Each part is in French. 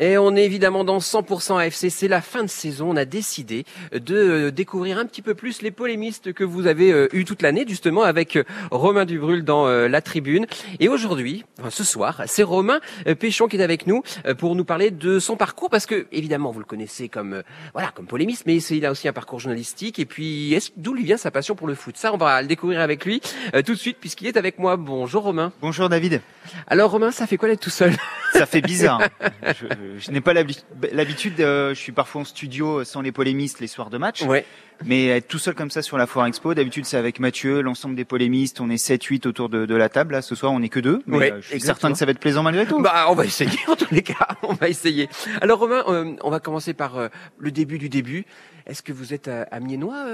Et on est évidemment dans 100% AFC, c'est la fin de saison, on a décidé de euh, découvrir un petit peu plus les polémistes que vous avez euh, eu toute l'année justement avec euh, Romain Dubrul dans la tribune. Et aujourd'hui, ce soir, c'est Romain Péchon qui est avec nous pour nous parler de son parcours parce que évidemment vous le connaissez comme voilà comme polémiste, mais il a aussi un parcours journalistique et puis d'où lui vient sa passion pour le foot? Ça, on va le découvrir avec lui tout de suite puisqu'il est avec moi. Bonjour Romain. Bonjour David. Alors Romain, ça fait quoi d'être tout seul? Ça fait bizarre. je n'ai pas l'habitude, je suis parfois en studio sans les polémistes les soirs de match. Ouais. Mais être tout seul comme ça sur la foire expo, d'habitude c'est avec Mathieu, l'ensemble des polémistes, on est 7-8 autour de, de, la table. Là, ce soir, on n'est que deux. Mais euh, je suis certain que ça va être plaisant malgré tout. Bah, on va essayer en tous les cas. On va essayer. Alors Romain, euh, on va commencer par euh, le début du début. Est-ce que vous êtes amiénois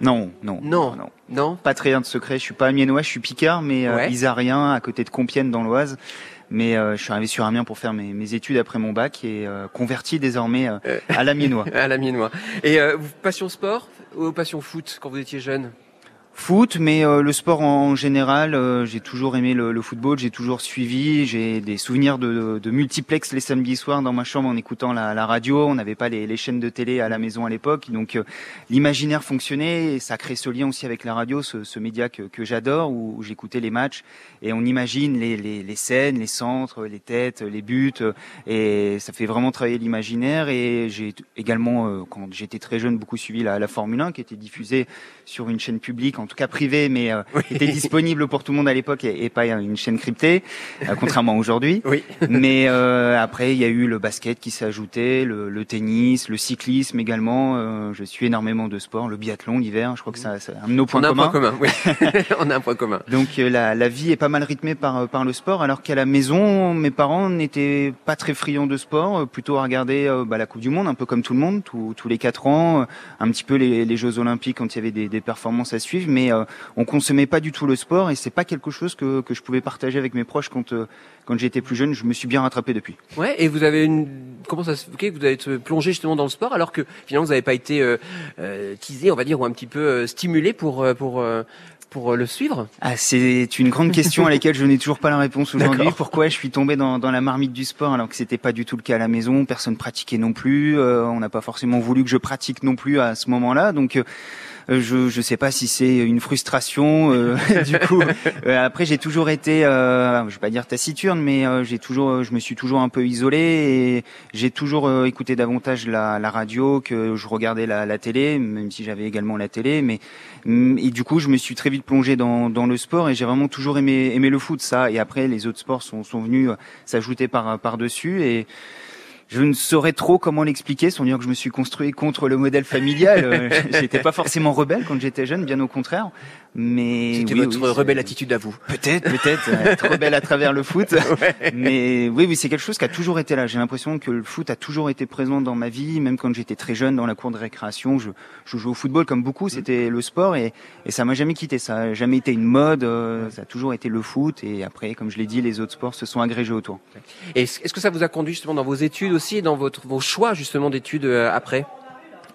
non, non, non, non, non, Pas très rien de secret. Je suis pas amiénois, je suis picard, mais ouais. isarien, à côté de Compiègne dans l'Oise. Mais euh, je suis arrivé sur Amiens pour faire mes, mes études après mon bac et euh, converti désormais euh, à l'amiénois. à l'amiénois. Et passion sport ou passion foot quand vous étiez jeune? Foot, mais euh, le sport en, général, euh, j'ai toujours aimé le, football, j'ai toujours suivi, j'ai des souvenirs de, de, multiplex les samedis soirs dans ma chambre en écoutant la, radio, on n'avait pas les, chaînes de télé à la maison à l'époque, donc euh, l'imaginaire fonctionnait et ça crée ce lien aussi avec la radio, ce, média que, j'adore, où, j'écoutais les matchs et on imagine les, scènes, les centres, les têtes, les buts, et ça fait vraiment travailler l'imaginaire. Et j'ai également, quand j'étais très jeune, beaucoup suivi la, la Formule 1 qui était diffusée sur une chaîne publique en tout cas privé, mais euh, était disponible pour tout le monde à l'époque et, pas une chaîne cryptée, euh, contrairement à aujourd'hui. Oui. mais euh, après, il y a eu le basket qui s'est ajouté, le, le, tennis, le cyclisme également. je suis énormément de sport, le biathlon l'hiver. Je crois que ça, c'est un de nos points On a communs. un point commun. Oui. On a un point commun. Donc la, la vie est pas mal rythmée par par le sport, alors qu'à la maison, mes parents n'étaient pas très friands de sport, plutôt à regarder bah, la Coupe du Monde, un peu comme tout le monde, tous, tous les quatre ans, un petit peu les, les Jeux Olympiques quand il y avait des, des performances à suivre, mais euh, on consommait pas du tout le sport et c'est pas quelque chose que, que je pouvais partager avec mes proches quand euh, quand j'étais plus jeune. Je me suis bien rattrapé depuis. Ouais. Et vous avez une comment ça se fait que vous avez plongé justement dans le sport alors que finalement vous n'avez pas été euh, euh, teasé, on va dire, ou un petit peu stimulé pour pour pour le suivre? Ah, C'est une grande question à laquelle je n'ai toujours pas la réponse aujourd'hui. Pourquoi je suis tombé dans, dans, la marmite du sport alors que c'était pas du tout le cas à la maison Personne pratiquait non plus. Euh, on n'a pas forcément voulu que je pratique non plus à ce moment-là. Donc euh, je je sais pas si c'est une frustration. Euh, du coup, euh, après j'ai toujours été, je vais pas dire taciturne, mais j'ai toujours, je me suis toujours un peu isolé et j'ai toujours écouté davantage la, la, radio que je regardais la, la télé, même si j'avais également la télé. Mais mm, et du coup, je me suis très vite plongé dans, dans le sport et j'ai vraiment toujours aimé aimé le foot, ça. Et après, les autres sports sont sont venus s'ajouter par par dessus et je ne saurais trop comment l'expliquer, sans dire que je me suis construit contre le modèle familial. Euh, j'étais pas forcément rebelle quand j'étais jeune, bien au contraire. Mais c'était oui, votre rebelle attitude à vous. Peut-être, peut-être être rebelle à travers le foot. Mais oui, oui, c'est quelque chose qui a toujours été là. J'ai l'impression que le foot a toujours été présent dans ma vie, même quand j'étais très jeune dans la cour de récréation. Je, je jouais au football comme beaucoup, mm. c'était le sport et, et ça m'a jamais quitté. Ça a jamais été une mode. Euh, ça a toujours été le foot et après, comme je l'ai dit, les autres sports se sont agrégés autour. Est-ce que ça vous a conduit justement dans vos études aussi, dans votre vos choix justement d'études euh, après?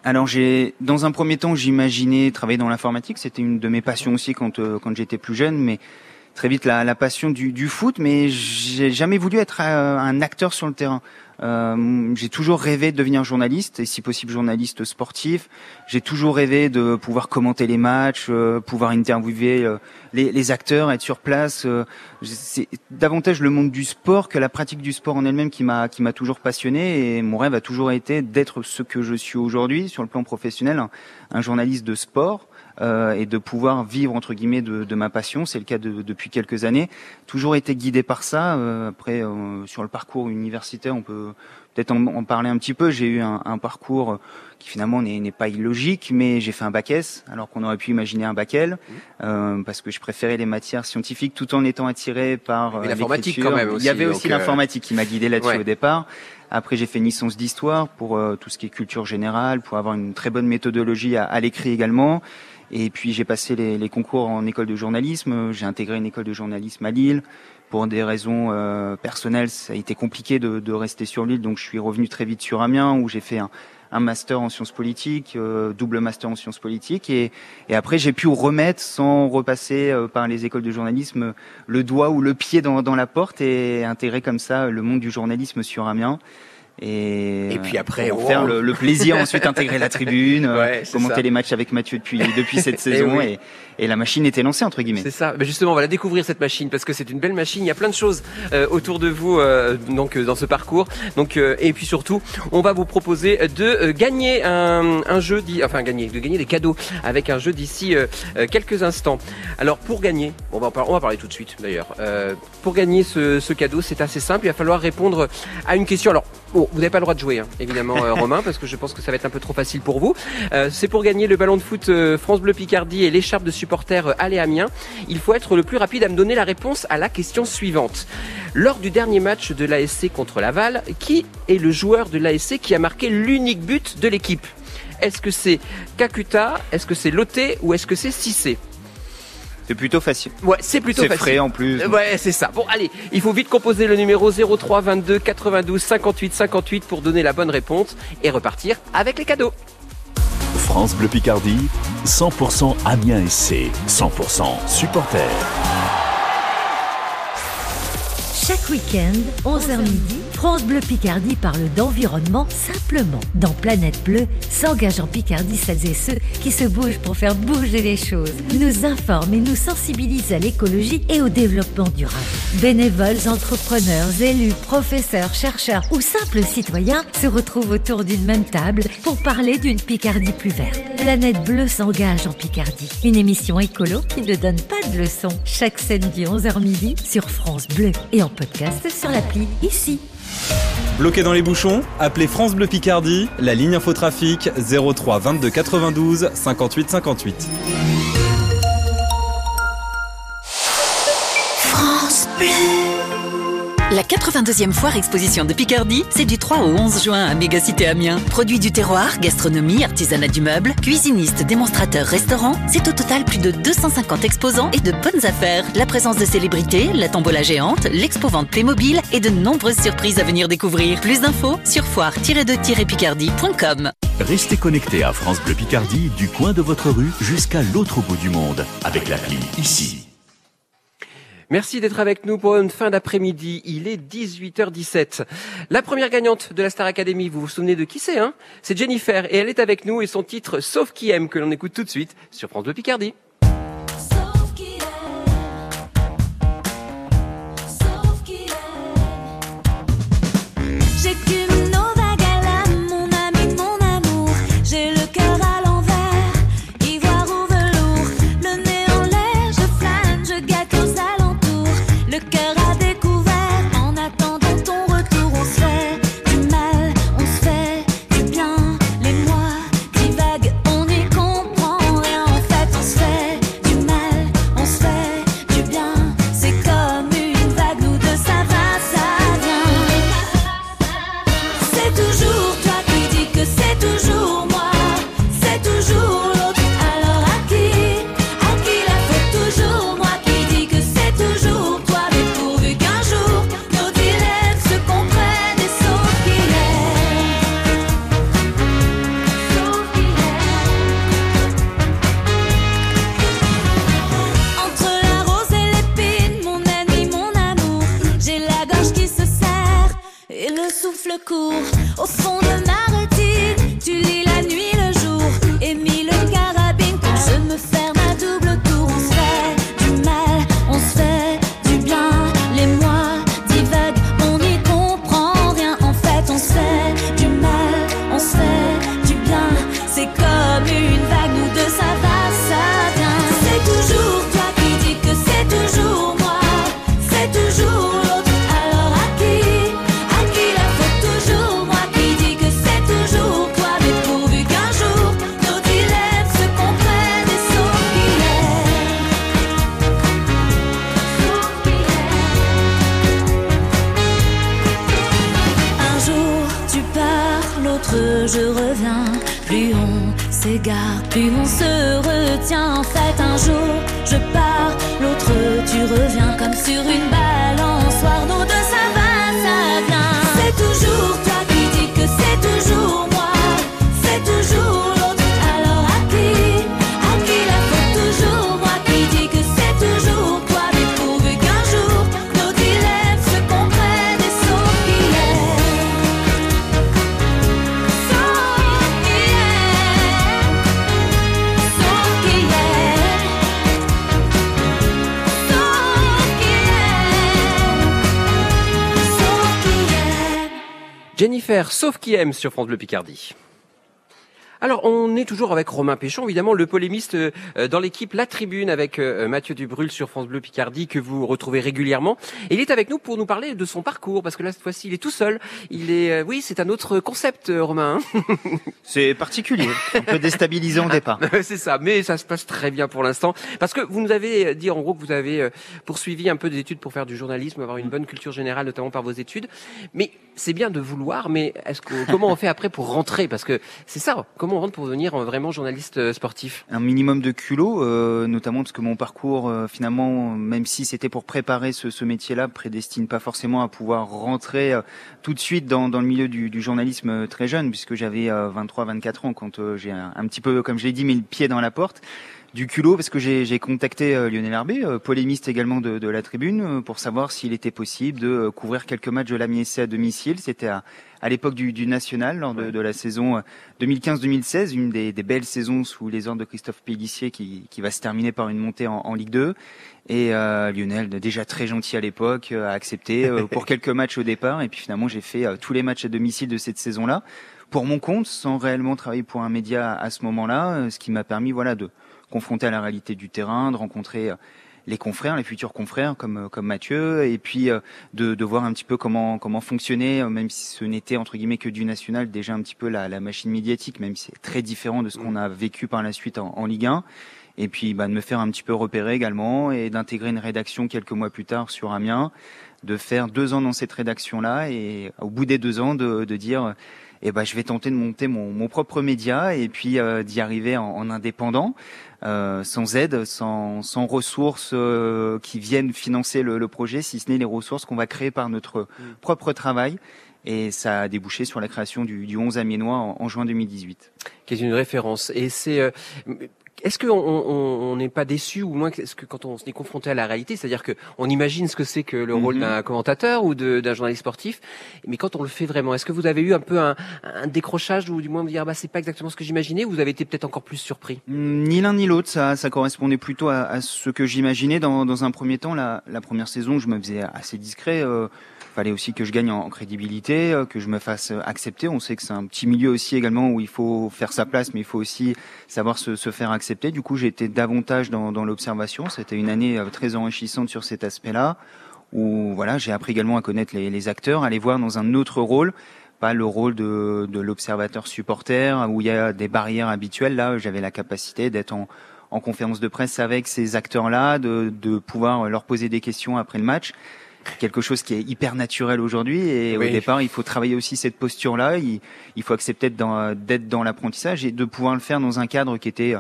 Alors j'ai, dans un premier temps, j'imaginais travailler dans l'informatique. C'était une de mes passions aussi quand euh, quand j'étais plus jeune, mais très vite la, passion du, du, foot. Mais j'ai jamais voulu être euh, un acteur sur le terrain. Euh, j'ai toujours rêvé de devenir journaliste et si possible journaliste sportif. J'ai toujours rêvé de pouvoir commenter les matchs, euh, pouvoir interviewer euh, les, acteurs, être sur place. Euh, c'est davantage le monde du sport que la pratique du sport en elle-même qui m'a qui m'a toujours passionné et mon rêve a toujours été d'être ce que je suis aujourd'hui sur le plan professionnel, un journaliste de sport. Euh, et de pouvoir vivre entre guillemets de, de ma passion. C'est le cas de, depuis quelques années. Toujours été guidé par ça. Euh, après, euh, sur le parcours universitaire, on peut peut-être en, en, parler un petit peu. J'ai eu un, un, parcours qui finalement n'est pas illogique, mais j'ai fait un bac S, alors qu'on aurait pu imaginer un bac L, mmh. euh, parce que je préférais les matières scientifiques tout en étant attiré par l'informatique quand même. Aussi, Il y avait aussi l'informatique qui m'a guidé là-dessus ouais. au départ. Après, j'ai fait une licence d'histoire pour euh, tout ce qui est culture générale, pour avoir une très bonne méthodologie à, à l'écrit également. Et puis j'ai passé les, les, concours en école de journalisme. J'ai intégré une école de journalisme à Lille. Pour des raisons euh, personnelles, ça a été compliqué de, de, rester sur Lille, donc je suis revenu très vite sur Amiens où j'ai fait un, un, master en sciences politiques, euh, double master en sciences politiques, et, et après j'ai pu remettre sans repasser euh, par les écoles de journalisme le doigt ou le pied dans, dans la porte et intégrer comme ça le monde du journalisme sur Amiens. Et, Et puis après, pour oh. faire le, le plaisir ensuite intégrer la tribune, euh, Ouais, commenter ça. les matchs avec Mathieu depuis depuis cette saison oui. et, et la machine était lancée entre guillemets. C'est ça. Mais justement, on va la découvrir cette machine parce que c'est une belle machine. Il y a plein de choses euh, autour de vous euh, donc euh, dans ce parcours. Donc euh, et puis surtout, on va vous proposer de euh, gagner un, un jeu, enfin gagner, de gagner des cadeaux avec un jeu d'ici euh, euh, quelques instants. Alors pour gagner, on va on va parler tout de suite d'ailleurs. Euh, pour gagner ce, ce cadeau, c'est assez simple. Il va falloir répondre à une question. Alors bon, vous n'avez pas le droit de jouer, hein, évidemment, euh, Romain, parce que je pense que ça va être un peu trop facile pour vous. Euh, c'est pour gagner le ballon de foot euh, France Bleu Picardie et l'écharpe de supporter Aller Amiens. Il faut être le plus rapide à me donner la réponse à la question suivante. Lors du dernier match de l'ASC contre Laval, qui est le joueur de l'ASC qui a marqué l'unique but de l'équipe? Est-ce que c'est Kakuta Est-ce que c'est Loté Ou est-ce que c'est Cissé? C'est plutôt facile. Ouais, c'est plutôt C'est facile. frais en plus. Ouais, c'est ça. Bon, allez, il faut vite composer le numéro 03 22 92 58 58 pour donner la bonne réponse et repartir avec les cadeaux. France Bleu Picardie, 100% Amiens SC, 100% supporters. Chaque week-end, 11h midi, France Bleu Picardie parle d'environnement simplement. Dans Planète Bleue, s'engagent en Picardie celles et ceux qui se bougent pour faire bouger les choses, nous informent et nous sensibilisent à l'écologie et au développement durable. Bénévoles, entrepreneurs, élus, professeurs, chercheurs ou simples citoyens se retrouvent autour d'une même table pour parler d'une Picardie plus verte. Planète Bleue s'engage en Picardie. Une émission écolo qui ne donne pas de leçons. Chaque samedi 11h midi sur France Bleu et en podcast sur l'appli ici. Bloqué dans les bouchons Appelez France Bleu Picardie, la ligne infotrafic 03 22 92 58 58. La 82e foire exposition de Picardie, c'est du 3 au 11 juin à Mégacité Amiens. Produits du terroir, gastronomie, artisanat du meuble, cuisinistes, démonstrateurs, restaurants, c'est au total plus de 250 exposants et de bonnes affaires. La présence de célébrités, la tombola géante, l'expo-vente Playmobil et de nombreuses surprises à venir découvrir. Plus d'infos sur foire-de-picardie.com. Restez connectés à France Bleu Picardie du coin de votre rue jusqu'à l'autre bout du monde avec l'appli ici. Merci d'être avec nous pour une fin d'après-midi. Il est 18h17. La première gagnante de la Star Academy, vous vous souvenez de qui c'est hein? C'est Jennifer et elle est avec nous et son titre Sauf qui aime que l'on écoute tout de suite sur France Picardie. Jennifer, sauf qui aime sur France Bleu Picardie. Alors, on est toujours avec Romain Péchon, évidemment, le polémiste euh, dans l'équipe La Tribune avec euh, Mathieu Dubrul sur France Bleu Picardie que vous retrouvez régulièrement. Et il est avec nous pour nous parler de son parcours parce que là, cette fois-ci, il est tout seul. Il est, euh, oui, c'est un autre concept, euh, Romain. hein. C'est particulier, un peu déstabilisant au départ. c'est ça, mais ça se passe très bien pour l'instant. Parce que vous nous avez dit en gros que vous avez euh, poursuivi un peu des études pour faire du journalisme, avoir une bonne culture générale, notamment par vos études. Mais c'est bien de vouloir, mais est-ce que comment on fait après pour rentrer? Parce que c'est ça, comment on rentre pour devenir euh, vraiment journaliste euh, sportif un minimum de culot, euh, notamment parce que mon parcours, euh, finalement, même si c'était pour préparer ce, ce métier-là, prédestine pas forcément à pouvoir rentrer euh, tout de suite dans, dans le milieu du, du journalisme euh, très jeune, puisque j'avais 23-24 ans quand euh, j'ai un petit peu, comme je l'ai dit, mis le pied dans la porte. Du culot, parce que j'ai contacté euh, Lionel Herbé, euh, polémiste également de, de la tribune, euh, pour savoir s'il était possible de couvrir quelques matchs de l'AMIEC à domicile. C'était à, à l'époque du, du national, lors de, de la saison euh, 2015-2016, une des, des belles saisons sous les ordres de Christophe Pélissier qui, qui va se terminer par une montée en, en Ligue 2. Et euh, Lionel, déjà très gentil à l'époque, a accepté pour quelques matchs au départ. Et puis finalement, j'ai fait tous les matchs à domicile de cette saison-là pour mon compte, sans réellement travailler pour un média à ce moment-là, ce qui m'a permis, voilà, de confronter à la réalité du terrain, de rencontrer euh, les confrères, les futurs confrères comme euh, comme Mathieu, et puis euh, de, de voir un petit peu comment comment fonctionnait, même si ce n'était entre guillemets que du national, déjà un petit peu la, la machine médiatique, même si c'est très différent de ce qu'on a vécu par la suite en, en Ligue 1. Et puis bah, de me faire un petit peu repérer également et d'intégrer une rédaction quelques mois plus tard sur Amiens, de faire deux ans dans cette rédaction-là et au bout des deux ans de, de dire eh ben, je vais tenter de monter mon, mon propre média et puis euh, d'y arriver en, en indépendant, euh, sans aide, sans, sans ressources euh, qui viennent financer le, le projet, si ce n'est les ressources qu'on va créer par notre propre travail. Et ça a débouché sur la création du, du 11 Amiénois en, en juin 2018. qui est une référence. Et c'est euh, est-ce qu'on on on n'est pas déçu ou moins est-ce que quand on est confronté à la réalité, c'est-à-dire que on imagine ce que c'est que le rôle Mhm. d'un commentateur ou d'un journaliste sportif, mais quand on le fait vraiment, est-ce que vous avez eu un peu un, un décrochage ou du moins vous dire ah bah c'est pas exactement ce que j'imaginais ou vous avez été peut-être encore plus surpris? Hmm, Ni l'un ni l'autre, ça, ça correspondait plutôt à, à ce que j'imaginais dans, dans un premier temps. La, la première saison, je me faisais assez discret. Euh, fallait aussi que je gagne en, en crédibilité, euh, que je me fasse accepter. On sait que c'est un petit milieu aussi également où il faut faire sa place, mais il faut aussi savoir se, se faire accepter. Du coup, j'ai été davantage dans, dans l'observation. C'était une année euh, très enrichissante sur cet aspect-là, où voilà, j'ai appris également à connaître les, les acteurs, à les voir dans un autre rôle pas le rôle de, de l'observateur supporter où il y a des barrières habituelles. Là, j'avais la capacité d'être en, en conférence de presse avec ces acteurs-là, de, de pouvoir leur poser des questions après le match. Quelque chose qui est hyper naturel aujourd'hui et Oui. au départ, il faut travailler aussi cette posture-là. Il, il faut accepter d'être dans, l'apprentissage et de pouvoir le faire dans un cadre qui était,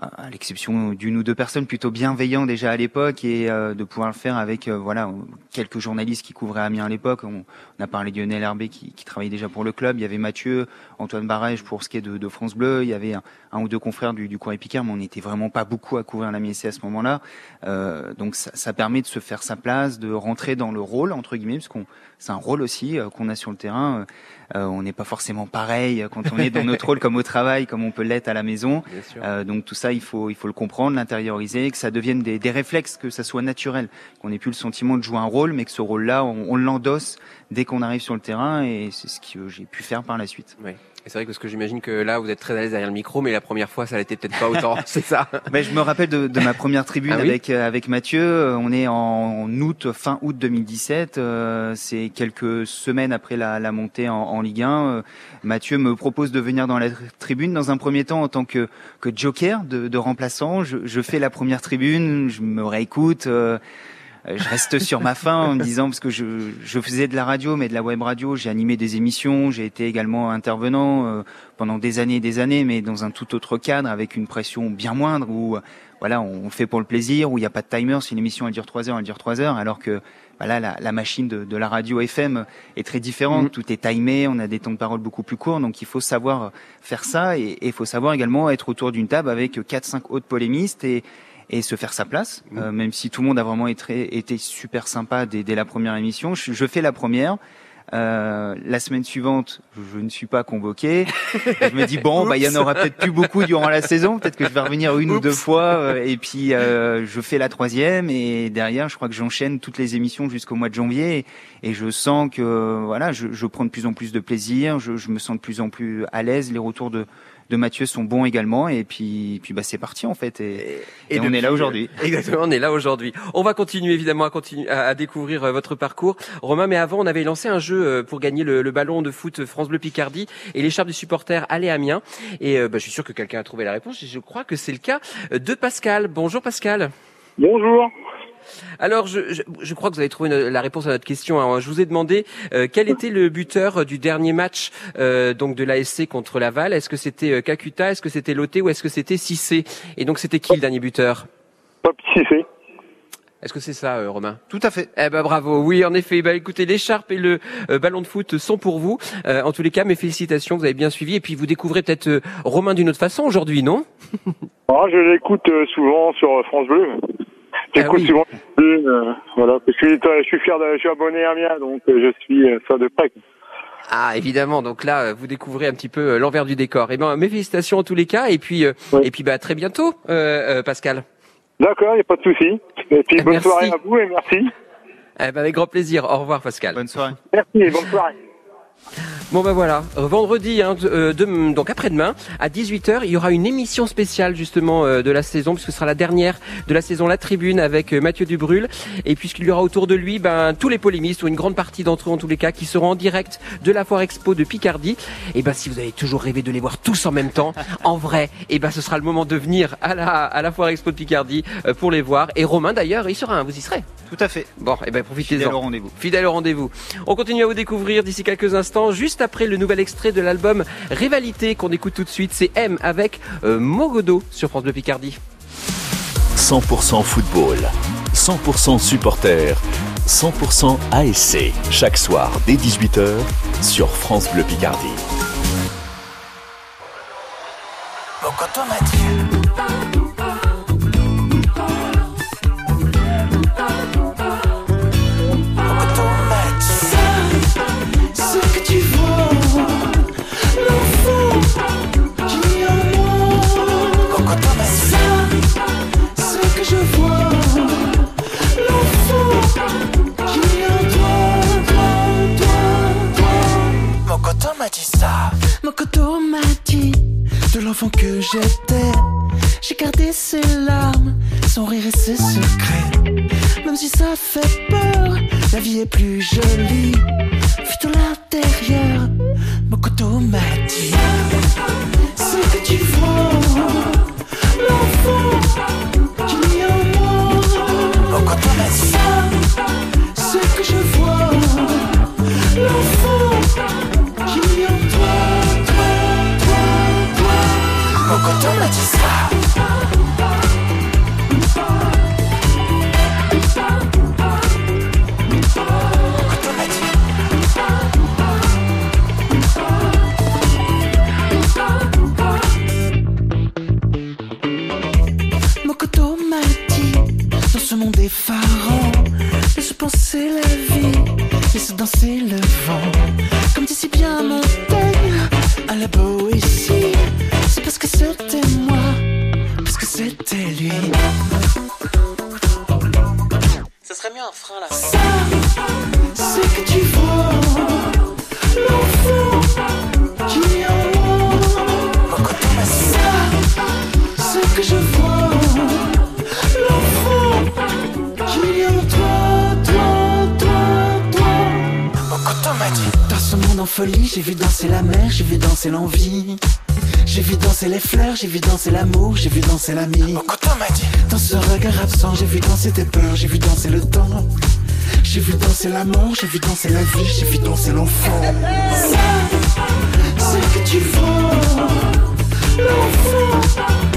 à l'exception d'une ou deux personnes, plutôt bienveillant déjà à l'époque et euh, de pouvoir le faire avec euh, voilà quelques journalistes qui couvraient Amiens à l'époque. On, on a parlé de Lionel Herbé qui, qui travaillait déjà pour le club. Il y avait Mathieu, Antoine Barège pour ce qui est de, de France Bleu. Il y avait un, ou deux confrères du, du Courrier mais on n'était vraiment pas beaucoup à couvrir la MSC à ce moment-là. Euh, donc ça, ça permet de se faire sa place, de rentrer dans le rôle entre guillemets, parce qu'on c'est un rôle aussi euh, qu'on a sur le terrain. Euh, on n'est pas forcément pareil quand on est dans notre rôle comme au travail, comme on peut l'être à la maison. Euh, donc tout ça, il faut, il faut le comprendre, l'intérioriser, que ça devienne des, des réflexes, que ça soit naturel, qu'on n'ait plus le sentiment de jouer un rôle, mais que ce rôle-là, on, on l'endosse dès qu'on arrive sur le terrain, et c'est ce que j'ai pu faire par la suite. Oui. Et c'est vrai que ce que j'imagine que là vous êtes très à l'aise derrière le micro, mais la première fois ça l'était peut-être pas autant. c'est ça? Ben, je me rappelle de, de ma première tribune Ah oui? avec euh, avec Mathieu. Euh, On est en août, fin août 2017. euh, c'est quelques semaines après la, la montée en, en Ligue 1. Euh, Mathieu me propose de venir dans la tri- tribune dans un premier temps en tant que que joker de, de remplaçant. Je, je fais la première tribune, je me réécoute. euh, je reste sur ma faim en me disant parce que je, je faisais de la radio mais de la web radio j'ai animé des émissions j'ai été également intervenant euh, pendant des années et des années mais dans un tout autre cadre avec une pression bien moindre où euh, voilà on fait pour le plaisir où il n'y a pas de timer si une émission elle dure trois heures elle dure trois heures alors que voilà la, la machine de, de la radio FM est très différente Mhm. tout est timé on a des temps de parole beaucoup plus courts donc il faut savoir faire ça et il faut savoir également être autour d'une table avec quatre cinq autres polémistes et et se faire sa place, Mhm. euh, même si tout le monde a vraiment été, été super sympa dès, dès la première émission. Je, je fais la première. Euh, la semaine suivante, je ne suis pas convoqué. je me dis bon, bah il y en aura peut-être plus beaucoup durant la saison. Peut-être que je vais revenir une ou deux fois. euh, et puis euh, je fais la troisième et derrière, je crois que j'enchaîne toutes les émissions jusqu'au mois de janvier. Et, et je sens que voilà, je, je prends de plus en plus de plaisir. Je, je me sens de plus en plus à l'aise. Les retours de de Mathieu sont bons également. Et puis, puis bah c'est parti en fait. Et, et on est là aujourd'hui. euh, Exactement, on est là aujourd'hui. On va continuer évidemment à, continuer, à, à découvrir euh, votre parcours. Romain, mais avant, on avait lancé un jeu euh, pour gagner le, le ballon de foot France Bleu Picardie et l'écharpe du supporter Allez Amiens. Et euh, bah, je suis sûr que quelqu'un a trouvé la réponse. Et je crois que c'est le cas de Pascal. Bonjour Pascal. Bonjour. Alors, je, je, je crois que vous avez trouvé une- la réponse à notre question. hein. Je vous ai demandé euh, quel était le buteur du dernier match euh, donc de l'ASC contre Laval? Est-ce que c'était euh, Kakuta, est-ce que c'était Loté ou est-ce que c'était Cissé? Et donc, c'était qui le dernier buteur? Pop Cissé. Est-ce que c'est ça, euh, Romain? Tout à fait. Eh ben bravo, oui en effet. Bah écoutez, l'écharpe et le euh, ballon de foot sont pour vous. Euh, en tous les cas, mes félicitations, vous avez bien suivi. Et puis vous découvrez peut-être euh, Romain d'une autre façon aujourd'hui, non? Ah, je l'écoute euh, souvent sur euh, France Bleu. J'écoute Ah oui. souvent France Bleu, euh, voilà, parce que euh, je suis fier, de, je suis abonné à Amiens, donc euh, je suis euh, ça de près. Ah évidemment. Donc là, euh, vous découvrez un petit peu euh, l'envers du décor. Eh ben mes félicitations en tous les cas. Et puis euh, Oui. et puis bah très bientôt, euh, euh, Pascal. D'accord, il n'y a pas de souci. Et puis bonne Merci. soirée à vous et merci. Eh ben avec grand plaisir. Au revoir, Pascal. Bonne soirée. Merci et bonne soirée. Bon ben voilà, vendredi, hein, de- euh, de- donc après-demain, à 18h, il y aura une émission spéciale justement euh, de la saison, puisque ce sera la dernière de la saison La Tribune avec euh, Mathieu Dubrul, et puisqu'il y aura autour de lui ben, tous les polémistes, ou une grande partie d'entre eux en tous les cas, qui seront en direct de la Foire Expo de Picardie. Et ben si vous avez toujours rêvé de les voir tous en même temps, en vrai, et ben ce sera le moment de venir à la, à la Foire Expo de Picardie euh, pour les voir. Et Romain d'ailleurs, il sera, hein, vous y serez. Tout à fait. Bon, et ben Fidèle profitez-en. au rendez-vous. Fidèle au rendez-vous. On continue à vous découvrir d'ici quelques instants, juste après le nouvel extrait de l'album Rivalité qu'on écoute tout de suite. C'est M avec euh, Mogodo sur France Bleu Picardie. 100% football, 100% supporter, 100% ASC. Chaque soir dès 18h sur France Bleu Picardie. L'enfant que j'étais. J'ai gardé ses larmes, son rire et ses secrets. Même si ça fait peur, la vie est plus jolie. Vu de l'intérieur, Mokoto m'a dit Ce que tu vois, Mokoto m'a dit j'ai vu danser l'amour, j'ai vu danser l'ami. Mokoto m'a dit. Dans ce regard absent, j'ai vu danser tes peurs, j'ai vu danser le temps. J'ai vu danser la mort, j'ai vu danser la vie, j'ai vu danser l'enfant. C'est que tu vois, l'enfant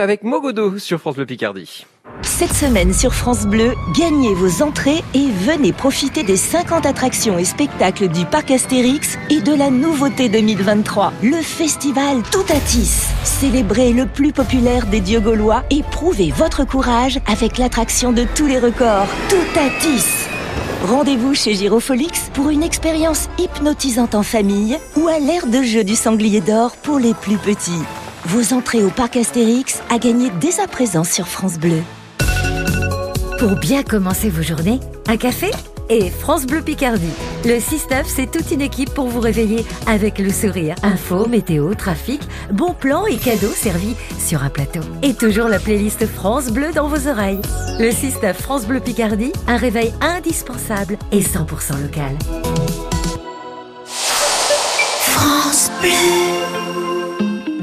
Avec Mogodo sur France Bleu Picardie. Cette semaine sur France Bleu, gagnez vos entrées et venez profiter des 50 attractions et spectacles du parc Astérix et de la nouveauté 2023, le festival Toutatis. Célébrez le plus populaire des dieux gaulois et prouvez votre courage avec l'attraction de tous les records, Toutatis. Rendez-vous chez Girofolix pour une expérience hypnotisante en famille ou à l'ère de jeu du sanglier d'or pour les plus petits. Vos entrées au parc Astérix à gagner dès à présent sur France Bleu. Pour bien commencer vos journées, un café et France Bleu Picardie. Le 6-9, c'est toute une équipe pour vous réveiller avec le sourire. Info, météo, trafic, bons plans et cadeaux servis sur un plateau. Et toujours la playlist France Bleu dans vos oreilles. Le 6-9 France Bleu Picardie, un réveil indispensable et 100% local. France Bleu.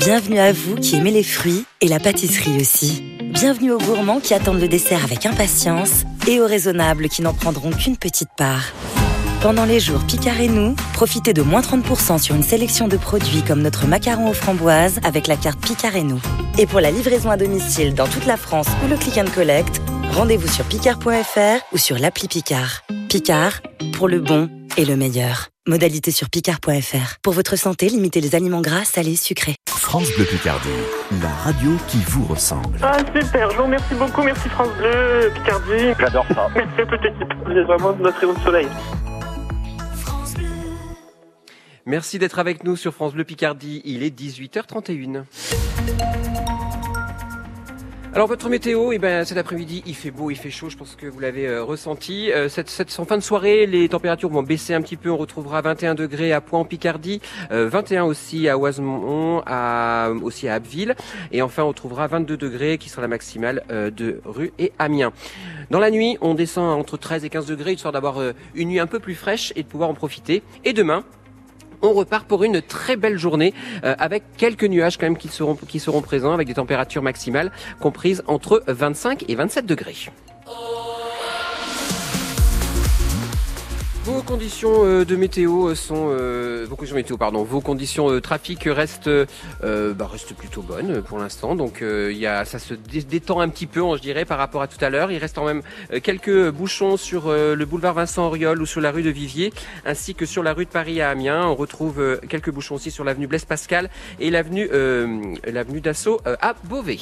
Bienvenue à vous qui aimez les fruits et la pâtisserie aussi. Bienvenue aux gourmands qui attendent le dessert avec impatience et aux raisonnables qui n'en prendront qu'une petite part. Pendant les jours Picard et nous, profitez de moins 30% sur une sélection de produits comme notre macaron aux framboises avec la carte Picard et nous. Et pour la livraison à domicile dans toute la France ou le click and collect, rendez-vous sur picard.fr ou sur l'appli Picard. Picard, pour le bon et le meilleur. Modalité sur picard.fr. Pour votre santé, limitez les aliments gras, salés, sucrés. France Bleu Picardie, la radio qui vous ressemble. Ah super, je vous remercie beaucoup, merci France Bleu, Picardie. J'adore ça. Merci à toute l'équipe. Vous êtes vraiment de notre rayon de soleil. Merci d'être avec nous sur France Bleu Picardie. Il est 18h31. Alors votre météo, eh ben, cet après-midi, il fait beau, il fait chaud, je pense que vous l'avez euh, ressenti. Euh, cette, cette en fin de soirée, les températures vont baisser un petit peu. On retrouvera 21 degrés à Poix en Picardie, euh, 21 aussi à Oisemont, à, aussi à Abbeville. Et enfin, on retrouvera 22 degrés qui sera la maximale euh, de Rue et Amiens. Dans la nuit, on descend entre 13 et 15 degrés, histoire d'avoir euh, une nuit un peu plus fraîche et de pouvoir en profiter. Et demain, on repart pour une très belle journée euh, avec quelques nuages quand même qui seront, qui seront présents avec des températures maximales comprises entre 25 et 27 degrés. Vos conditions euh, de météo sont euh, vos conditions météo pardon vos conditions euh, trafic restent euh, bah, restent plutôt bonnes pour l'instant. Donc euh, il ça se dé- détend un petit peu je dirais par rapport à tout à l'heure. Il reste quand même euh, quelques bouchons sur euh, le boulevard Vincent Auriol ou sur la rue de Vivier ainsi que sur la rue de Paris à Amiens. On retrouve euh, quelques bouchons aussi sur l'avenue Blaise Pascal et l'avenue euh, l'avenue d'Assaut euh, à Beauvais.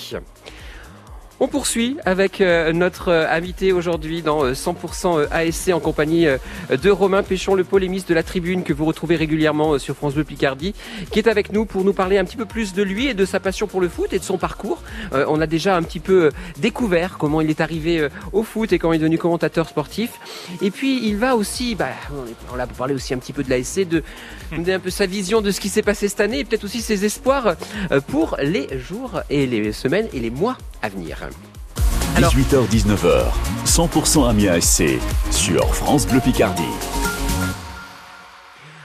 On poursuit avec euh, notre euh, invité aujourd'hui dans euh, 100% euh, ASC en compagnie de Romain Péchon, le polémiste de la tribune que vous retrouvez régulièrement sur France Bleu Picardie, qui est avec nous pour nous parler un petit peu plus de lui et de sa passion pour le foot et de son parcours. On a déjà un petit peu découvert comment il est arrivé au foot et comment il est devenu commentateur sportif. Et puis il va aussi, bah, on l'a parlé aussi un petit peu de l'ASC, de nous donner un peu sa vision de ce qui s'est passé cette année et peut-être aussi ses espoirs euh, pour les jours et les semaines et les mois à venir. Alors- 18h-19h, 100% Amiens SC sur France Bleu Picardie.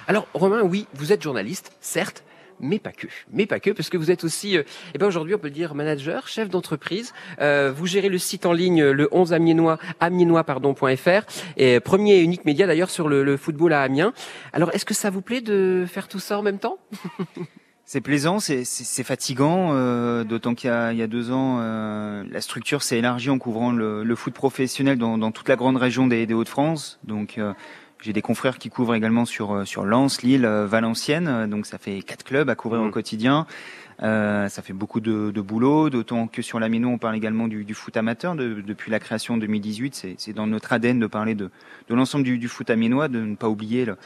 Alors Romain, oui, vous êtes journaliste, certes, mais pas que, mais pas que, parce que vous êtes aussi, euh, eh ben aujourd'hui on peut le dire manager, chef d'entreprise. Euh, vous gérez le site en ligne le 11 amiénois, amiénois pardon .fr, et premier et unique média d'ailleurs sur le, le football à Amiens. Alors est-ce que ça vous plaît de faire tout ça en même temps? C'est plaisant, c'est- fatigant, euh, d'autant qu'il y, y a deux ans, euh, la structure s'est élargie en couvrant le, le foot professionnel dans, dans toute la grande région des, des Hauts-de-France. Donc, euh, j'ai des confrères qui couvrent également sur euh, sur Lens, Lille, euh, Valenciennes. Donc, ça fait quatre clubs à couvrir au quotidien. Euh, ça fait beaucoup de, de boulot, d'autant que sur l'Amino, on parle également du, du foot amateur de- depuis la création en 2018. C'est- C'est dans notre ADN de parler de, de l'ensemble du, du foot aminois, de ne pas oublier le,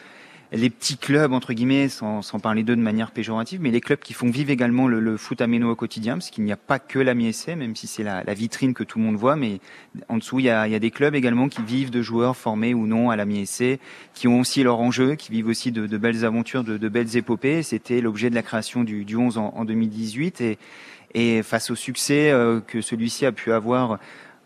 les petits clubs entre guillemets, sans, sans parler d'eux de manière péjorative, mais les clubs qui font vivre également le, le foot améno au quotidien, parce qu'il n'y a pas que l'AMI SC, même si c'est la, la vitrine que tout le monde voit, mais en dessous il y a, il y a des clubs également qui vivent de joueurs formés ou non à l'AMI SC, qui ont aussi leur enjeu, qui vivent aussi de, de belles aventures, de, de belles épopées. C'était l'objet de la création du, du 11 en, en 2018 et, et face au succès euh, que celui-ci a pu avoir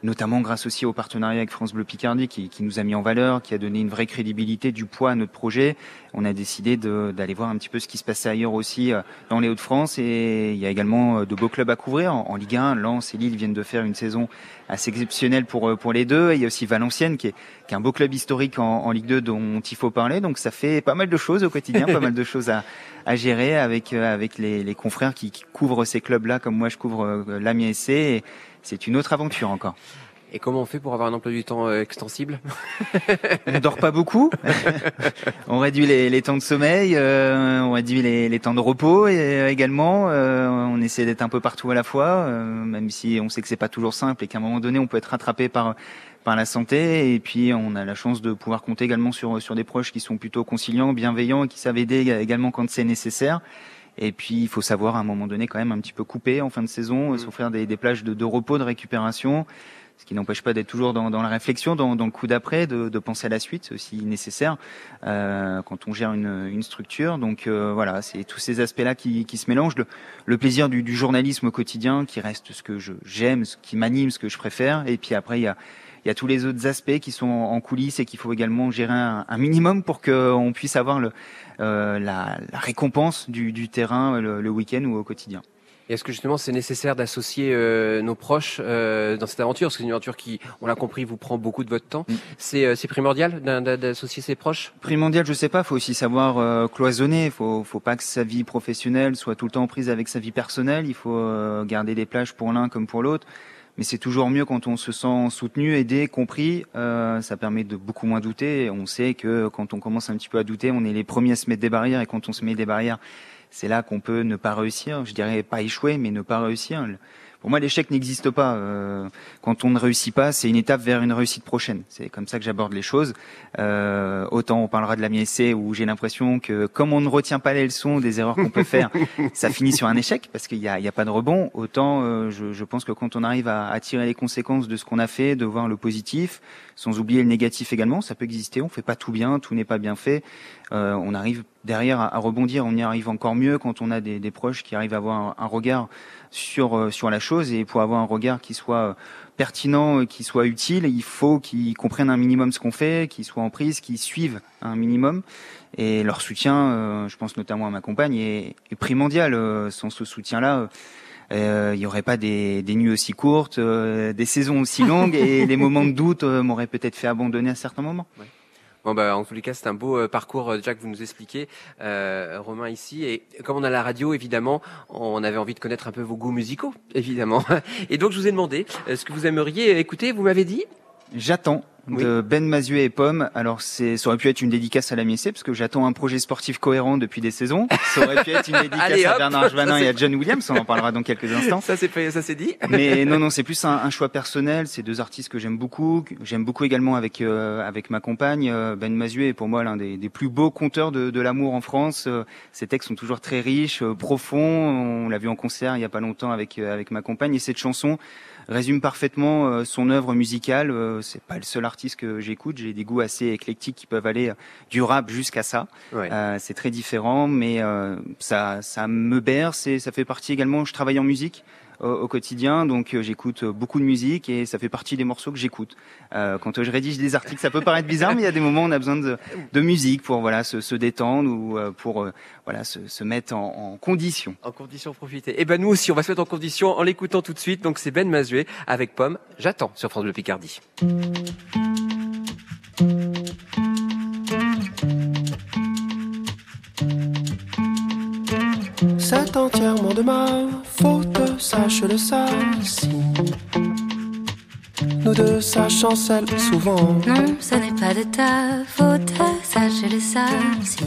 notamment grâce aussi au partenariat avec France Bleu Picardie qui, qui, nous a mis en valeur, qui a donné une vraie crédibilité, du poids à notre projet. On a décidé d'aller voir un petit peu ce qui se passait ailleurs aussi euh, dans les Hauts-de-France et il y a également euh, de beaux clubs à couvrir en, Ligue 1. Lens et Lille viennent de faire une saison assez exceptionnelle pour euh, pour les deux. Il y a aussi Valenciennes qui est, qui est un beau club historique en, Ligue 2 dont il faut parler. Donc ça fait pas mal de choses au quotidien, pas mal de choses à, à gérer avec avec les, les confrères qui, qui couvrent ces clubs-là comme moi je couvre l'Amiens SC. Et, c'est une autre aventure encore. Et comment on fait pour avoir un emploi du temps euh, extensible? On ne dort pas beaucoup. on réduit les, les, temps de sommeil, euh, on réduit les, les, temps de repos et euh, également euh, on essaie d'être un peu partout à la fois, même si on sait que c'est pas toujours simple et qu'à un moment donné on peut être rattrapé par par la santé et puis on a la chance de pouvoir compter également sur sur des proches qui sont plutôt conciliants, bienveillants et qui savent aider également quand c'est nécessaire. Et puis, il faut savoir à un moment donné quand même un petit peu couper en fin de saison, mmh. s'offrir des, des plages de, de, repos, de récupération, ce qui n'empêche pas d'être toujours dans, dans, la réflexion, dans, dans le coup d'après, de, de, penser à la suite, aussi nécessaire euh, quand on gère une, une structure. Donc euh, voilà, c'est tous ces aspects-là qui, qui, se mélangent. Le, le plaisir du, du, journalisme au quotidien, qui reste ce que j'aime, ce qui m'anime, ce que je préfère. Et puis après, il y a il y a tous les autres aspects qui sont en coulisses et qu'il faut également gérer un, un minimum pour qu'on puisse avoir le, euh, la, la, récompense du, du terrain le, le week-end ou au quotidien. Est-ce que justement c'est nécessaire d'associer euh, nos proches euh, dans cette aventure? Parce que c'est une aventure qui, on l'a compris, vous prend beaucoup de votre temps. Mm. C'est euh, primordial d'associer ses proches? Primordial, je sais pas. Il faut aussi savoir euh, cloisonner. Il faut, faut pas que sa vie professionnelle soit tout le temps prise avec sa vie personnelle. Il faut euh, garder des plages pour l'un comme pour l'autre mais c'est toujours mieux quand on se sent soutenu, aidé, compris. Euh, ça permet de beaucoup moins douter. On sait que quand on commence un petit peu à douter, on est les premiers à se mettre des barrières, et quand on se met des barrières, c'est là qu'on peut ne pas réussir. Je dirais pas échouer, mais ne pas réussir. Pour moi, l'échec n'existe pas. Euh, quand on ne réussit pas, c'est une étape vers une réussite prochaine. C'est comme ça que j'aborde les choses. Euh, autant on parlera de la essai où j'ai l'impression que comme on ne retient pas les leçons des erreurs qu'on peut faire, ça finit sur un échec parce qu'il n'y a, a, pas de rebond. Autant euh, je, je, pense que quand on arrive à, à, tirer les conséquences de ce qu'on a fait, de voir le positif, sans oublier le négatif également, ça peut exister. On fait pas tout bien, tout n'est pas bien fait. Euh, on arrive derrière à, à, rebondir. On y arrive encore mieux quand on a des, des proches qui arrivent à avoir un, un regard sur euh, sur la chose et pour avoir un regard qui soit euh, pertinent, qui soit utile, il faut qu'ils comprennent un minimum ce qu'on fait, qu'ils soient en prise, qu'ils suivent un minimum. Et leur soutien, euh, je pense notamment à ma compagne, est, est primordial. sans ce soutien-là, euh, il n'y aurait pas des, des, nuits aussi courtes, euh, des saisons aussi longues, et les moments de doute m'auraient peut-être fait abandonner à certains moments. Ouais. Bon bah en tous les cas c'est un beau euh, parcours déjà que vous nous expliquez euh, Romain ici. Et comme on a la radio évidemment on avait envie de connaître un peu vos goûts musicaux évidemment. Et donc je vous ai demandé euh, ce que vous aimeriez écouter. Vous m'avez dit? J'attends de Ben Mazuet et Pomme. Alors c'est, ça aurait pu être une dédicace à la Miessé parce que j'attends un projet sportif cohérent depuis des saisons. Ça aurait pu être une dédicace Allez, à Bernard Jvanin et à John Williams. On en parlera dans quelques instants. Ça c'est ça c'est dit. Mais non non, c'est plus un, un, choix personnel. C'est deux artistes que j'aime beaucoup. J'aime beaucoup également avec euh, avec ma compagne. Euh, ben Mazuet est pour moi l'un des, des, plus beaux conteurs de, de l'amour en France. Euh, ses textes sont toujours très riches, profonds. On l'a vu en concert il y a pas longtemps avec avec ma compagne et cette chanson résume parfaitement euh, son œuvre musicale. Euh, c'est pas le seul artiste que j'écoute. J'ai des goûts assez éclectiques qui peuvent aller du rap jusqu'à ça. Ouais. Euh, c'est très différent, mais ça, ça me berce et ça fait partie également. Je travaille en musique au, quotidien, donc euh, j'écoute beaucoup de musique et ça fait partie des morceaux que j'écoute. Euh, quand je rédige des articles, ça peut paraître bizarre, mais il y a des moments où on a besoin de, de musique pour voilà se, se détendre ou euh, pour euh, voilà se, se mettre en, en, condition. En condition, profiter. Et eh ben nous aussi, on va se mettre en condition en l'écoutant tout de suite. Donc c'est Ben Mazué avec Pomme. J'attends sur France Bleu Picardie. C'est entièrement de ma sache-le ça. Si nous deux, ça chancelle souvent. Non, ce n'est pas de ta faute, sache-le ça. Si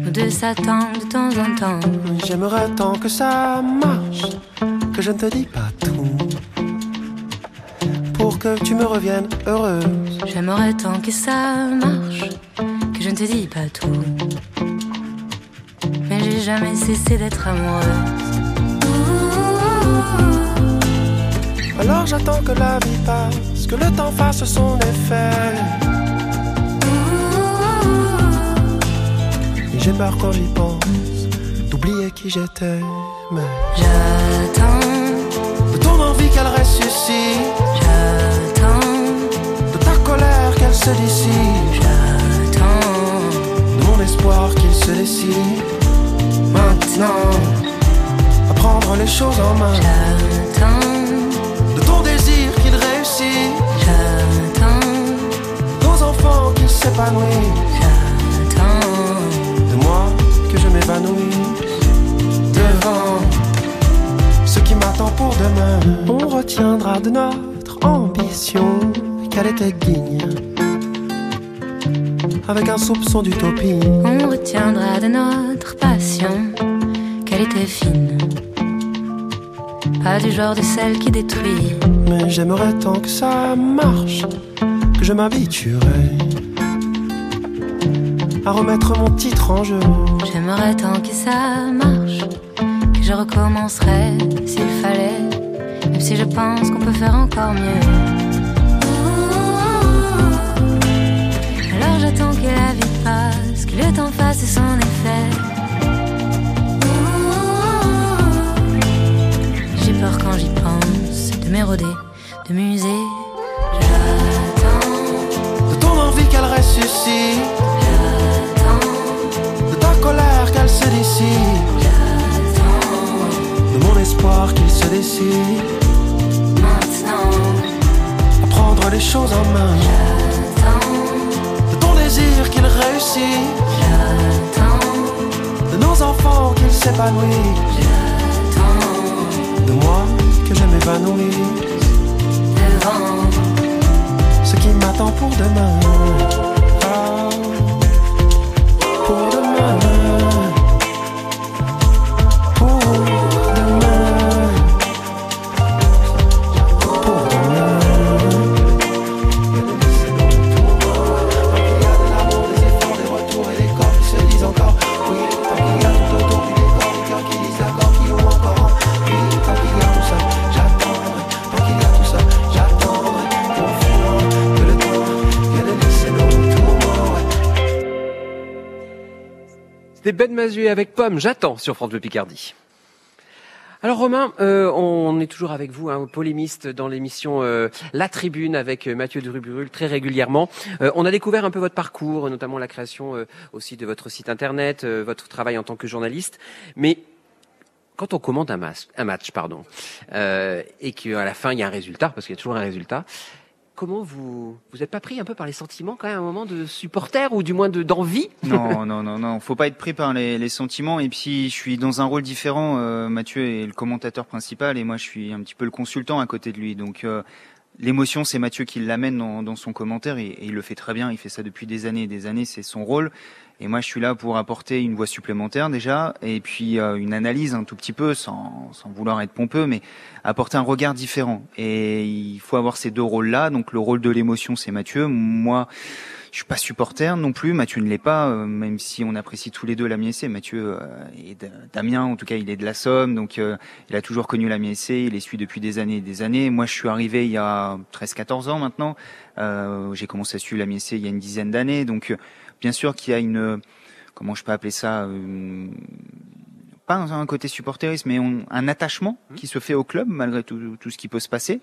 nous deux, ça tombe de temps en temps. J'aimerais tant que ça marche, que je ne te dis pas tout. Pour que tu me reviennes heureuse. J'aimerais tant que ça marche, que je ne te dis pas tout mais j'ai jamais cessé d'être amoureuse. Alors j'attends que la vie passe, que le temps fasse son effet. Et j'ai peur quand j'y pense, d'oublier qui j'étais. Mais j'attends de ton envie qu'elle ressuscite. J'attends De ta colère qu'elle se dissipe. J'attends De mon espoir qu'il se décide. Maintenant, prendre les choses en main. J'attends De ton désir qu'il réussit. J'attends Nos enfants qu'ils s'épanouissent. J'attends De moi que je m'évanouisse. Devant ce qui m'attend pour demain. On retiendra de notre ambition qu'elle était digne. Avec un soupçon d'utopie. On retiendra de notre passion qu'elle était fine. Pas du genre de celle qui détruit. Mais j'aimerais tant que ça marche que je m'habituerais à remettre mon titre en jeu. J'aimerais tant que ça marche que je recommencerais s'il fallait. Même si je pense qu'on peut faire encore mieux. Alors j'attends que la vie passe, que le temps fasse son effet. Peur quand j'y pense de m'éroder, de muser. J'attends, De ton envie qu'elle ressuscite. De ta colère qu'elle se dissipe. De mon espoir qu'il se décide. maintenant, À prendre les choses en main. De ton désir qu'il réussit. De nos enfants qu'ils s'épanouissent. Devant. Ce qui m'attend pour demain. Mazuet avec Pomme, j'attends sur France Bleu Picardie. Alors Romain, euh, on est toujours avec vous, hein, polémiste dans l'émission euh, La Tribune avec euh, Mathieu Druburul très régulièrement. On a découvert un peu votre parcours, notamment la création aussi de votre site internet, votre travail en tant que journaliste. Mais quand on commente un, match, un match, pardon, et qu'à la fin il y a un résultat, parce qu'il y a toujours un résultat, comment vous vous êtes pas pris un peu par les sentiments quand même à un moment de supporter ou du moins de d'envie? Non, non, non, non. Faut pas être pris par les, les sentiments. Et puis, je suis dans un rôle différent. Euh, Mathieu est le commentateur principal et moi, je suis un petit peu le consultant à côté de lui. Donc, euh, l'émotion, c'est Mathieu qui l'amène dans, dans son commentaire et, il le fait très bien. Il fait ça depuis des années et des années. C'est son rôle. Et moi, je suis là pour apporter une voix supplémentaire déjà, et puis euh, une analyse un tout petit peu, sans, sans vouloir être pompeux, mais apporter un regard différent. Et il faut avoir ces deux rôles-là. Donc le rôle de l'émotion, c'est Mathieu. Moi, je suis pas supporter non plus. Mathieu ne l'est pas, euh, même si on apprécie tous les deux la MSC. Mathieu euh, est d- d'Amiens, en tout cas, il est de la Somme, donc euh, il a toujours connu la MSC. Il les suit depuis des années et des années. Moi, je suis arrivé il y a 13-14 ans maintenant. Euh, J'ai commencé à suivre la MSC il y a une dizaine d'années, donc euh, bien sûr qu'il y a une comment je peux appeler ça euh, pas un, un côté supporterisme, mais on- un attachement qui se fait au club malgré tout, tout ce qui peut se passer.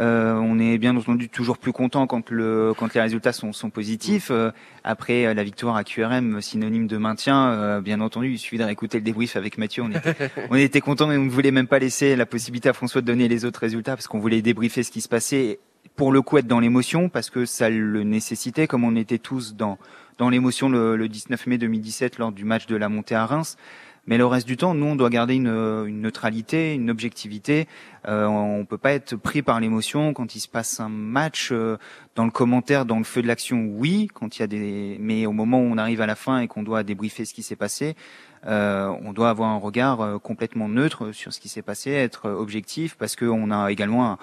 Euh, on est bien entendu toujours plus content quand le quand les résultats sont, sont positifs. Euh, après euh, la victoire à QRM, synonyme de maintien, euh, bien entendu, il suffit de réécouter le débrief avec Mathieu. On était, on était content, mais on ne voulait même pas laisser la possibilité à François de donner les autres résultats parce qu'on voulait débriefer ce qui se passait. Pour le coup, être dans l'émotion parce que ça le nécessitait, comme on était tous dans dans l'émotion le, le 19 mai 2017 lors du match de la montée à Reims. Mais le reste du temps, nous, on doit garder une, une neutralité, une objectivité. Euh, on peut pas être pris par l'émotion quand il se passe un match euh, dans le commentaire, dans le feu de l'action. Oui, quand il y a des, mais au moment où on arrive à la fin et qu'on doit débriefer ce qui s'est passé, euh, on doit avoir un regard euh, complètement neutre sur ce qui s'est passé, être objectif, parce qu'on a également un,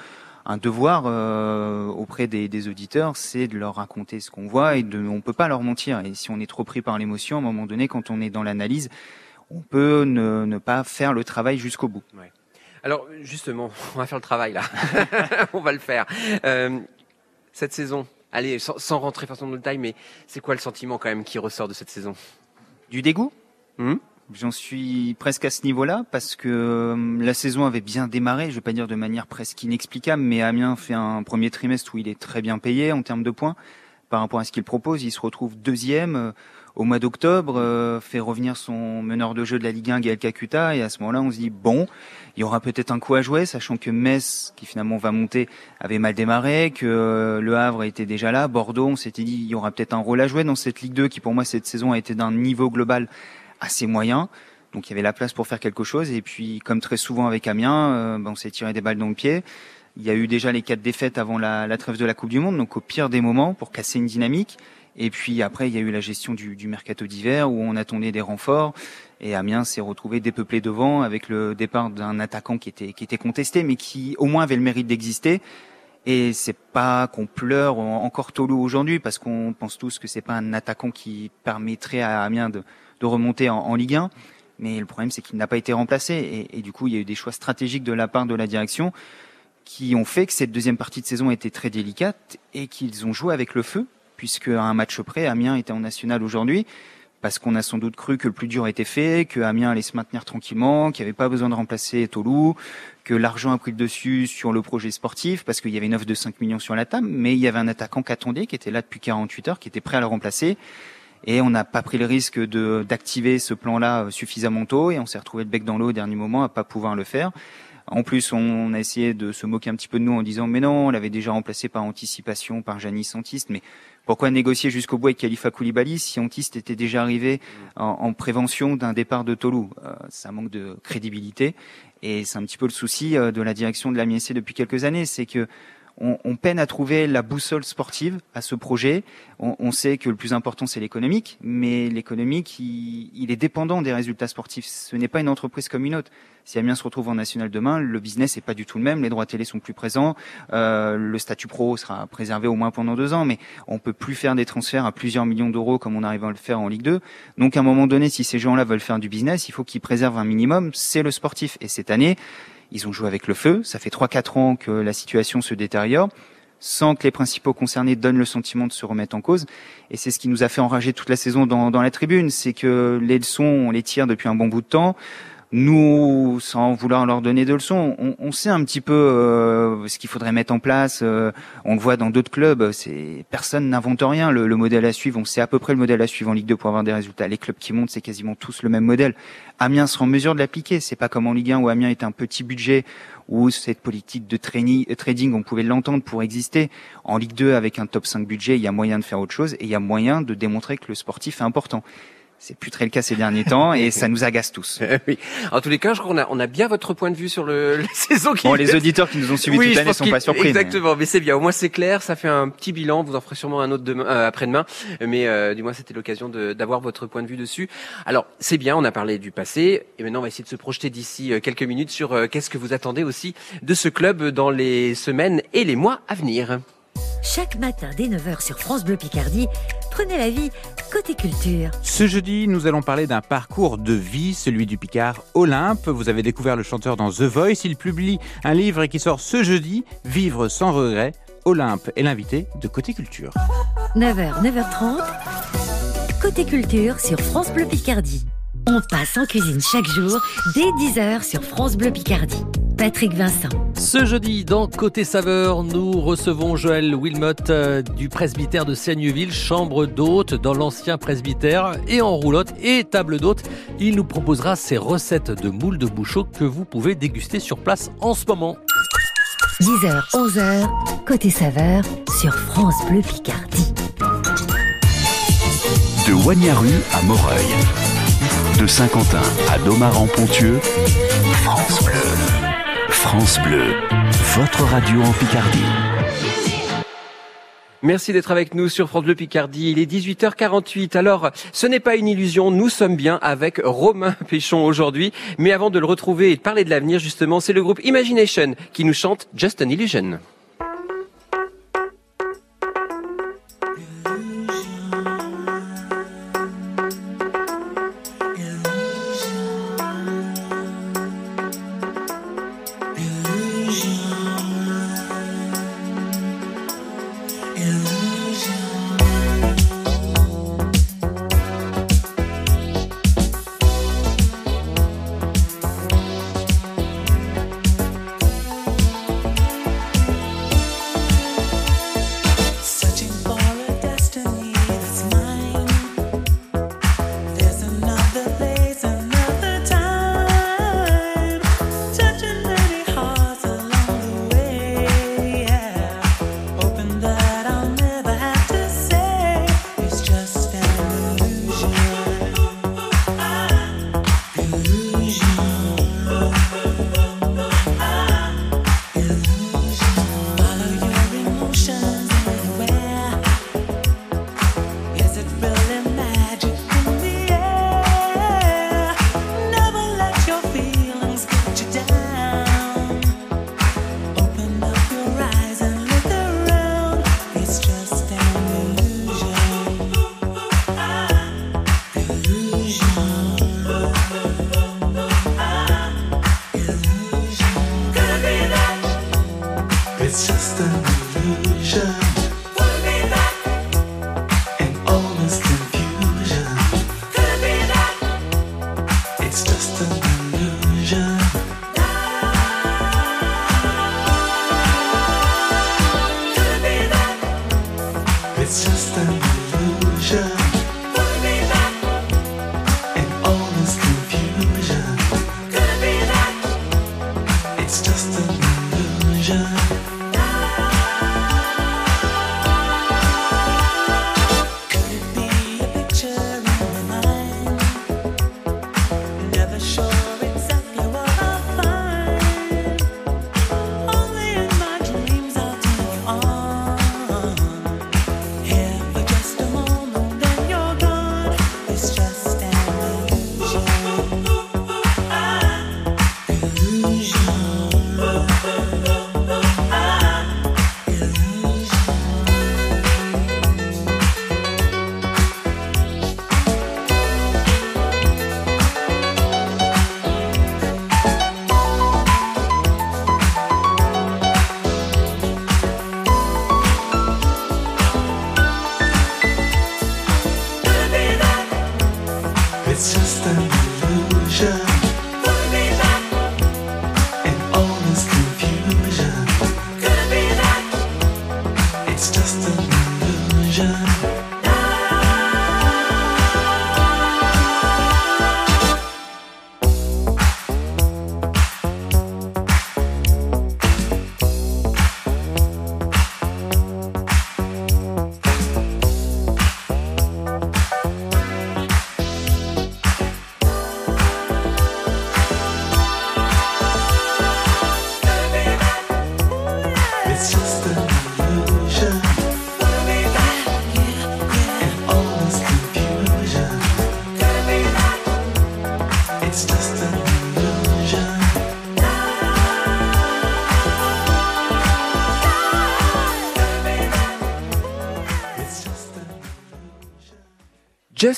un devoir euh, auprès des, des auditeurs, c'est de leur raconter ce qu'on voit et de, on peut pas leur mentir. Et si on est trop pris par l'émotion, à un moment donné, quand on est dans l'analyse, on peut ne, ne pas faire le travail jusqu'au bout. Alors justement, on va faire le travail là. on va le faire. Euh, cette saison, allez, sans, sans rentrer façon dans le détail, mais c'est quoi le sentiment quand même qui ressort de cette saison? Du dégoût? Hmm? J'en suis presque à ce niveau-là parce que euh, la saison avait bien démarré, je vais pas dire de manière presque inexplicable, mais Amiens fait un premier trimestre où il est très bien payé en termes de points par rapport à ce qu'il propose. Il se retrouve deuxième euh, au mois d'octobre, euh, fait revenir son meneur de jeu de la Ligue 1, Gaël Kakuta, et à ce moment-là, on se dit bon, il y aura peut-être un coup à jouer, sachant que Metz, qui finalement va monter, avait mal démarré, que euh, Le Havre était déjà là, Bordeaux, on s'était dit il y aura peut-être un rôle à jouer dans cette Ligue 2 qui pour moi cette saison a été d'un niveau global assez moyen. Donc il y avait la place pour faire quelque chose. Et puis, comme très souvent avec Amiens, euh, ben, on s'est tiré des balles dans le pied. Il y a eu déjà les quatre défaites avant la, la trêve de la Coupe du Monde, donc au pire des moments pour casser une dynamique. Et puis après, il y a eu la gestion du, mercato d'hiver où on attendait des renforts. Et Amiens s'est retrouvé dépeuplé devant avec le départ d'un attaquant qui était, contesté, mais qui au moins avait le mérite d'exister. Et c'est pas qu'on pleure encore Tolu aujourd'hui parce qu'on pense tous que c'est pas un attaquant qui permettrait à Amiens de, remonter en, Ligue 1. Mais le problème, c'est qu'il n'a pas été remplacé. Et, du coup, il y a eu des choix stratégiques de la part de la direction qui ont fait que cette deuxième partie de saison était très délicate et qu'ils ont joué avec le feu, puisque à un match près, Amiens était en national aujourd'hui, parce qu'on a sans doute cru que le plus dur était fait, que Amiens allait se maintenir tranquillement, qu'il n'y avait pas besoin de remplacer Tolou, que l'argent a pris le dessus sur le projet sportif, parce qu'il y avait une offre de 5 millions sur la table, mais il y avait un attaquant qu'attendait, qui était là depuis 48 heures, qui était prêt à le remplacer. Et on n'a pas pris le risque de d'activer ce plan-là suffisamment tôt, et on s'est retrouvé le bec dans l'eau au dernier moment à pas pouvoir le faire. En plus, on a essayé de se moquer un petit peu de nous en disant mais non, on l'avait déjà remplacé par anticipation par Janis Santiste, mais pourquoi négocier jusqu'au bout avec Khalifa Koulibaly si Antiste était déjà arrivé en, en prévention d'un départ de Tolou? Euh, Ça manque de crédibilité et c'est un petit peu le souci euh, de la direction de la MSC depuis quelques années, c'est que on, on, peine à trouver la boussole sportive à ce projet. On, on sait que le plus important c'est l'économique, mais l'économique il, il, est dépendant des résultats sportifs. Ce n'est pas une entreprise comme une autre. Si Amiens se retrouve en national demain, le business n'est pas du tout le même. Les droits télé sont plus présents, euh, le statut pro sera préservé au moins pendant deux ans, mais on peut plus faire des transferts à plusieurs millions d'euros comme on arrive à le faire en Ligue 2. Donc à un moment donné, si ces gens-là veulent faire du business, il faut qu'ils préservent un minimum. C'est le sportif. Et cette année, ils ont joué avec le feu. Ça fait 3-4 ans que la situation se détériore sans que les principaux concernés donnent le sentiment de se remettre en cause. Et c'est ce qui nous a fait enrager toute la saison dans, dans la tribune. C'est que les leçons, on les tire depuis un bon bout de temps. Nous, sans vouloir leur donner de leçons, on, on sait un petit peu euh, ce qu'il faudrait mettre en place. Euh, on le voit dans d'autres clubs. C'est personne n'invente rien. Le, le, modèle à suivre, on sait à peu près le modèle à suivre en Ligue 2 pour avoir des résultats. Les clubs qui montent, c'est quasiment tous le même modèle. Amiens sera en mesure de l'appliquer. C'est pas comme en Ligue 1 où Amiens est un petit budget où cette politique de trading, on pouvait l'entendre pour exister. En Ligue 2, avec un top 5 budget, il y a moyen de faire autre chose et il y a moyen de démontrer que le sportif est important. C'est plus très le cas ces derniers temps et ça nous agace tous. oui. En tous les cas, je crois qu'on a, on a bien votre point de vue sur le, la saison qui Bon, les auditeurs qui nous ont suivis oui, toute l'année sont pas surpris. Exactement, mais, mais c'est bien. Au moins c'est clair, ça fait un petit bilan. Vous en ferez sûrement un autre demain, euh, après-demain, mais euh, du moins c'était l'occasion d'avoir votre point de vue dessus. Alors c'est bien, on a parlé du passé et maintenant on va essayer de se projeter d'ici euh, quelques minutes sur euh, qu'est-ce que vous attendez aussi de ce club dans les semaines et les mois à venir. Chaque matin dès 9h sur France Bleu Picardie, prenez la vie côté culture. Ce jeudi, nous allons parler d'un parcours de vie, celui du Picard Olympe. Vous avez découvert le chanteur dans The Voice. Il publie un livre qui sort ce jeudi, Vivre sans regret. Olympe est l'invité de Côté Culture. 9h, 9h30, Côté Culture sur France Bleu Picardie. On passe en cuisine chaque jour dès 10h sur France Bleu Picardie. Patrick Vincent. Ce jeudi, dans Côté Saveur, nous recevons Joël Wilmot euh, du presbytère de Seigneville, chambre d'hôte dans l'ancien presbytère et en roulotte et table d'hôte. Il nous proposera ses recettes de moules de bouchot que vous pouvez déguster sur place en ce moment. 10h, 11h, Côté Saveur sur France Bleu Picardie. De Wagnaru à Moreuil. De Saint-Quentin à Domaran-Pontieux. France Bleu. France Bleu, votre radio en Picardie. Merci d'être avec nous sur France Bleu Picardie. Il est 18h48. Alors, ce n'est pas une illusion. Nous sommes bien avec Romain Péchon aujourd'hui. Mais avant de le retrouver et de parler de l'avenir, justement, c'est le groupe Imagination qui nous chante Just an Illusion.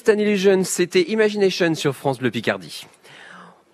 Just an Illusion, c'était Imagination sur France Bleu Picardie.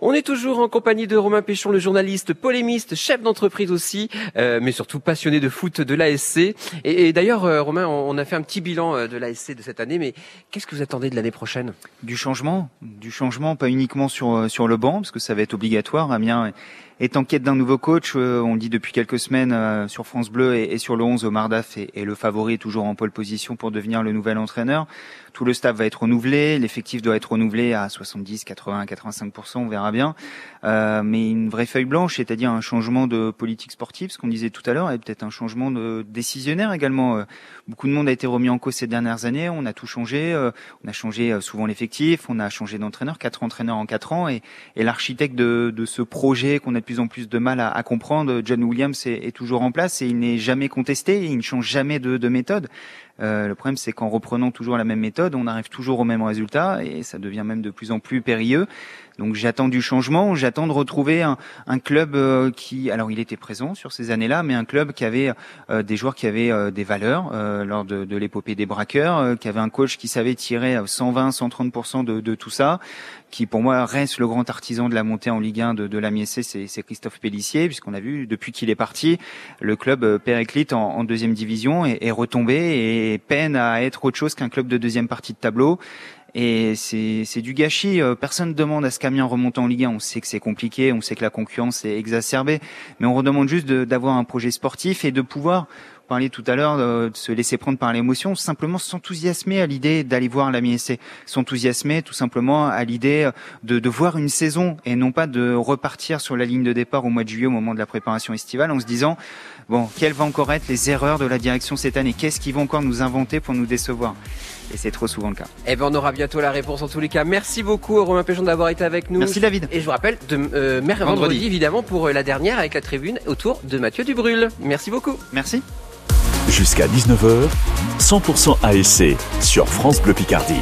On est toujours en compagnie de Romain Péchon, le journaliste, polémiste, chef d'entreprise aussi, euh, mais surtout passionné de foot de l'ASC. Et, et d'ailleurs, euh, Romain, on, a fait un petit bilan euh, de l'ASC de cette année, mais qu'est-ce que vous attendez de l'année prochaine? Du changement, du changement, pas uniquement sur euh, sur le banc, parce que ça va être obligatoire. Amiens est en quête d'un nouveau coach. on dit depuis quelques semaines sur France Bleu et, et sur le 11, Omar Daf est, est le favori, toujours en pole position pour devenir le nouvel entraîneur. Tout le staff va être renouvelé, l'effectif doit être renouvelé à 70, 80, 85% on verra bien. Euh, mais une vraie feuille blanche, c'est-à-dire un changement de politique sportive, ce qu'on disait tout à l'heure, et peut-être un changement de décisionnaire également. Euh, Beaucoup de monde a été remis en cause ces dernières années. On a tout changé. euh, On a changé euh, souvent l'effectif. On a changé d'entraîneur, quatre entraîneurs en quatre ans. Et, l'architecte de, ce projet qu'on a de plus en plus de mal à, comprendre, John Williams, est, toujours en place et il n'est jamais contesté. Il ne change jamais de méthode. Euh, le problème, c'est qu'en reprenant toujours la même méthode, on arrive toujours au même résultat et ça devient même de plus en plus périlleux. Donc j'attends du changement, j'attends de retrouver un, club euh, qui, alors il était présent sur ces années-là, mais un club qui avait euh, des joueurs qui avaient euh, des valeurs lors de, l'épopée des braqueurs, qui avait un coach qui savait tirer à 120, 130% de, de tout ça, qui pour moi reste le grand artisan de la montée en Ligue 1 de, de la MSC, c'est Christophe Pellissier, puisqu'on a vu depuis qu'il est parti, le club périclite en, deuxième division est retombé et peine à être autre chose qu'un club de deuxième partie de tableau. Et c'est du gâchis. Euh, Personne ne demande à ce qu'Amiens remonte en Ligue 1. On sait que c'est compliqué, on sait que la concurrence est exacerbée, mais on redemande juste d'avoir un projet sportif et de pouvoir parliez tout à l'heure euh, de se laisser prendre par l'émotion, simplement s'enthousiasmer à l'idée d'aller voir la MSC, s'enthousiasmer tout simplement à l'idée de, de voir une saison et non pas de repartir sur la ligne de départ au mois de juillet au moment de la préparation estivale en se disant bon quelles vont encore être les erreurs de la direction cette année, qu'est-ce qu'ils vont encore nous inventer pour nous décevoir? Et c'est trop souvent le cas. Eh ben, on aura bientôt la réponse en tous les cas. Merci beaucoup, Romain Péchon, d'avoir été avec nous. Merci, David. Et je vous rappelle, de, euh, mer- vendredi. Vendredi. évidemment, pour euh, la dernière avec la tribune autour de Mathieu Dubrul. Merci beaucoup. Merci. Jusqu'à 19h, 100% ASC sur France Bleu Picardie.